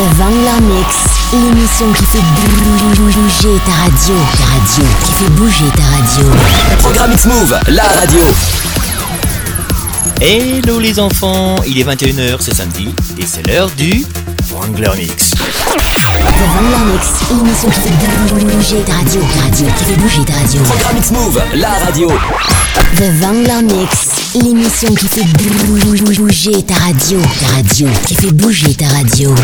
The Vangler Mix, l'émission qui fait bouger ta radio. Ta radio, qui fait bouger ta radio. Programme X-Move, la radio. Hello les enfants, il est 21h, c'est samedi, et c'est l'heure du Wrangler Mix. The Vangler Mix, l'émission qui fait bouger ta radio. Ta radio, qui fait bouger ta radio. Programme X-Move, la radio. The Vangler Mix, l'émission qui fait bouger ta radio. Ta radio, qui fait bouger ta radio.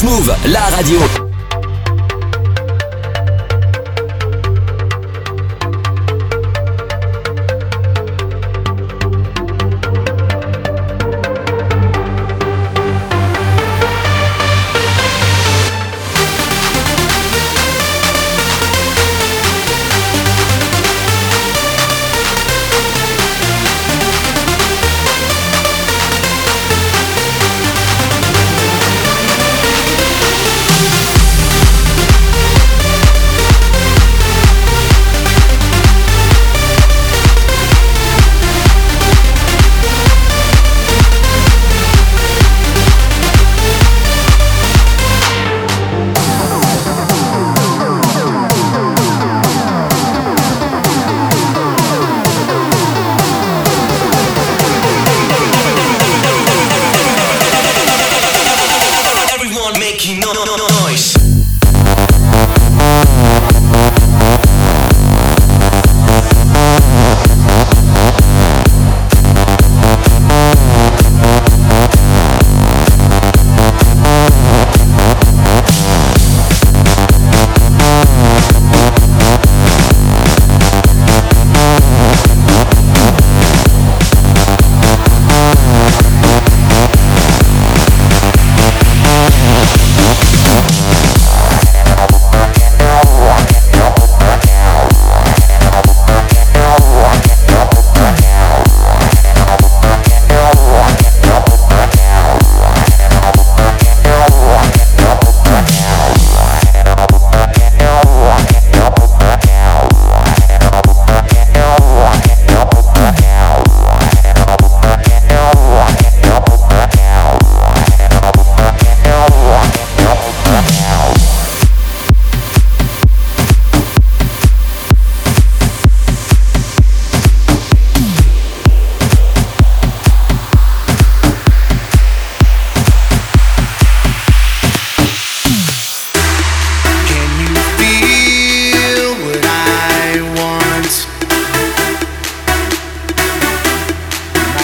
X-Move, la radio.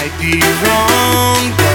might be wrong.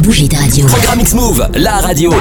Bouger ta radio. Programme X-Move, la radio.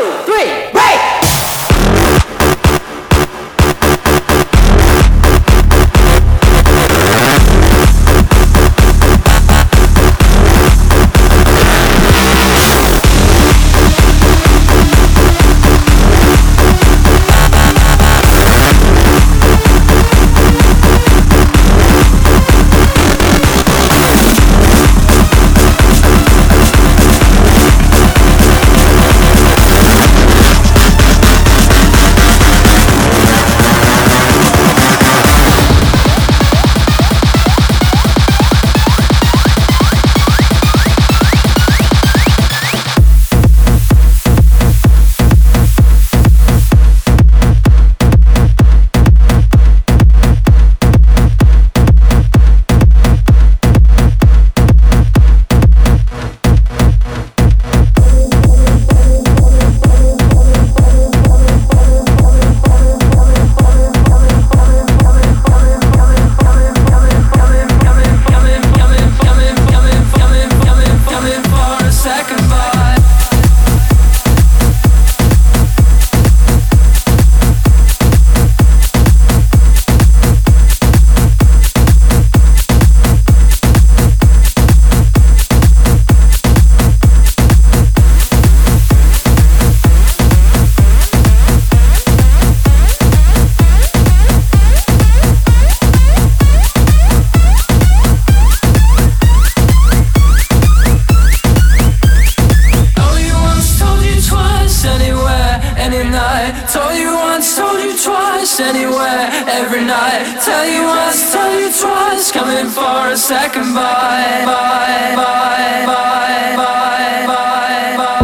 two, three, break! every night. Tell you once, tell you twice, coming for a second bite. Bye, bye, bye, bye, bye, bye, bye.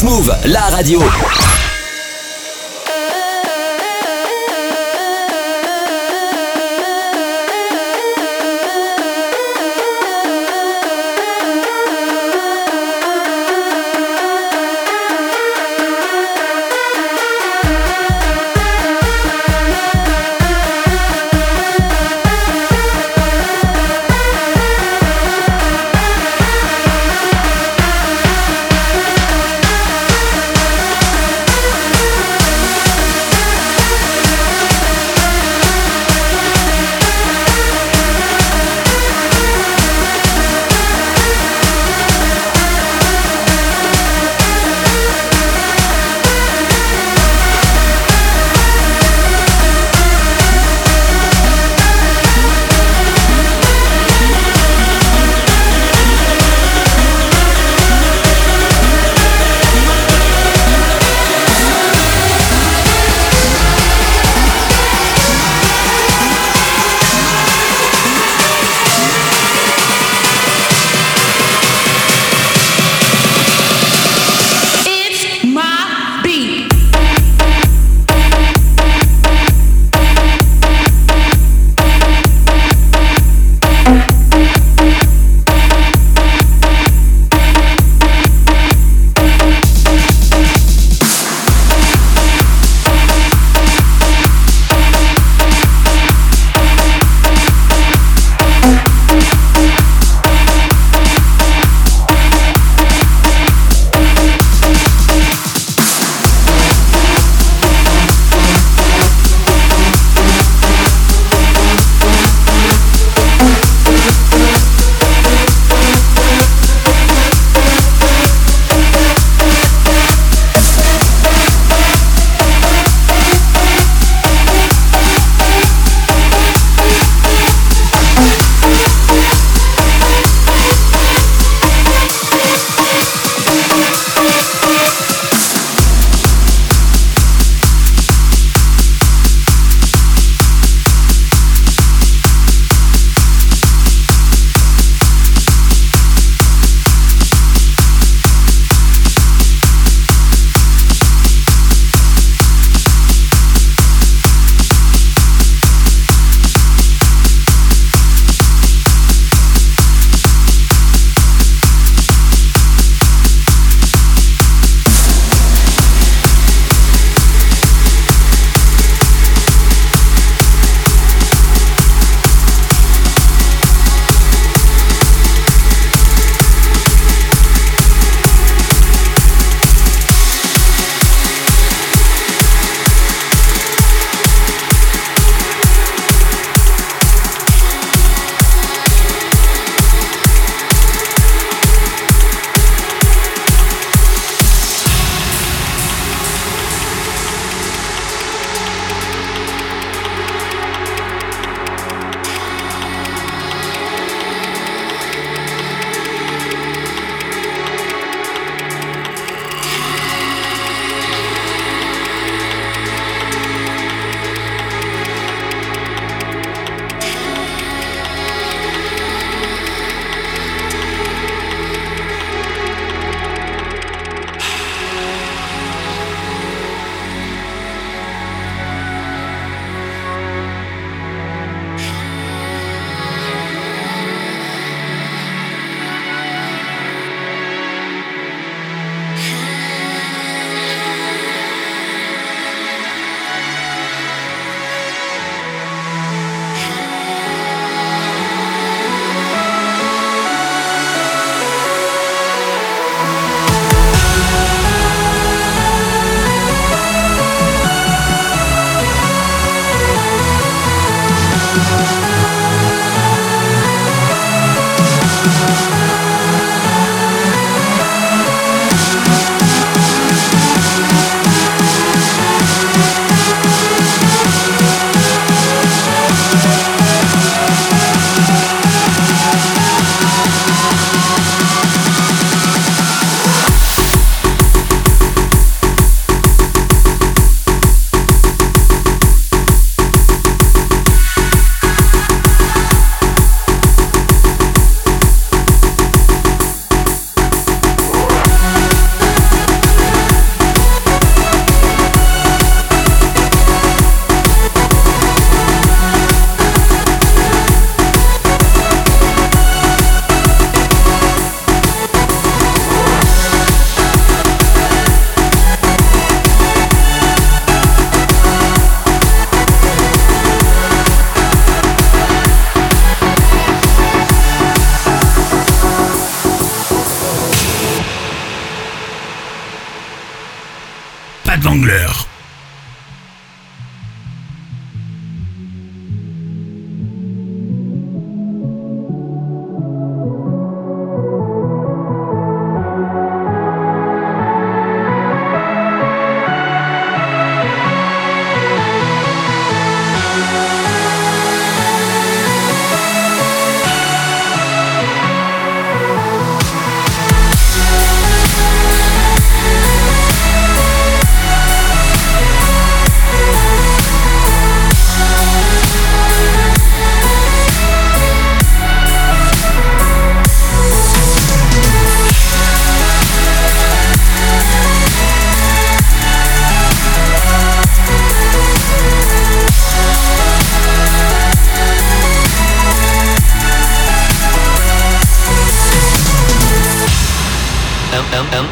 X-Move, la radio.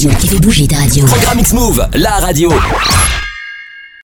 radio qui fait bouger ta radio. Programme X-Move, la radio.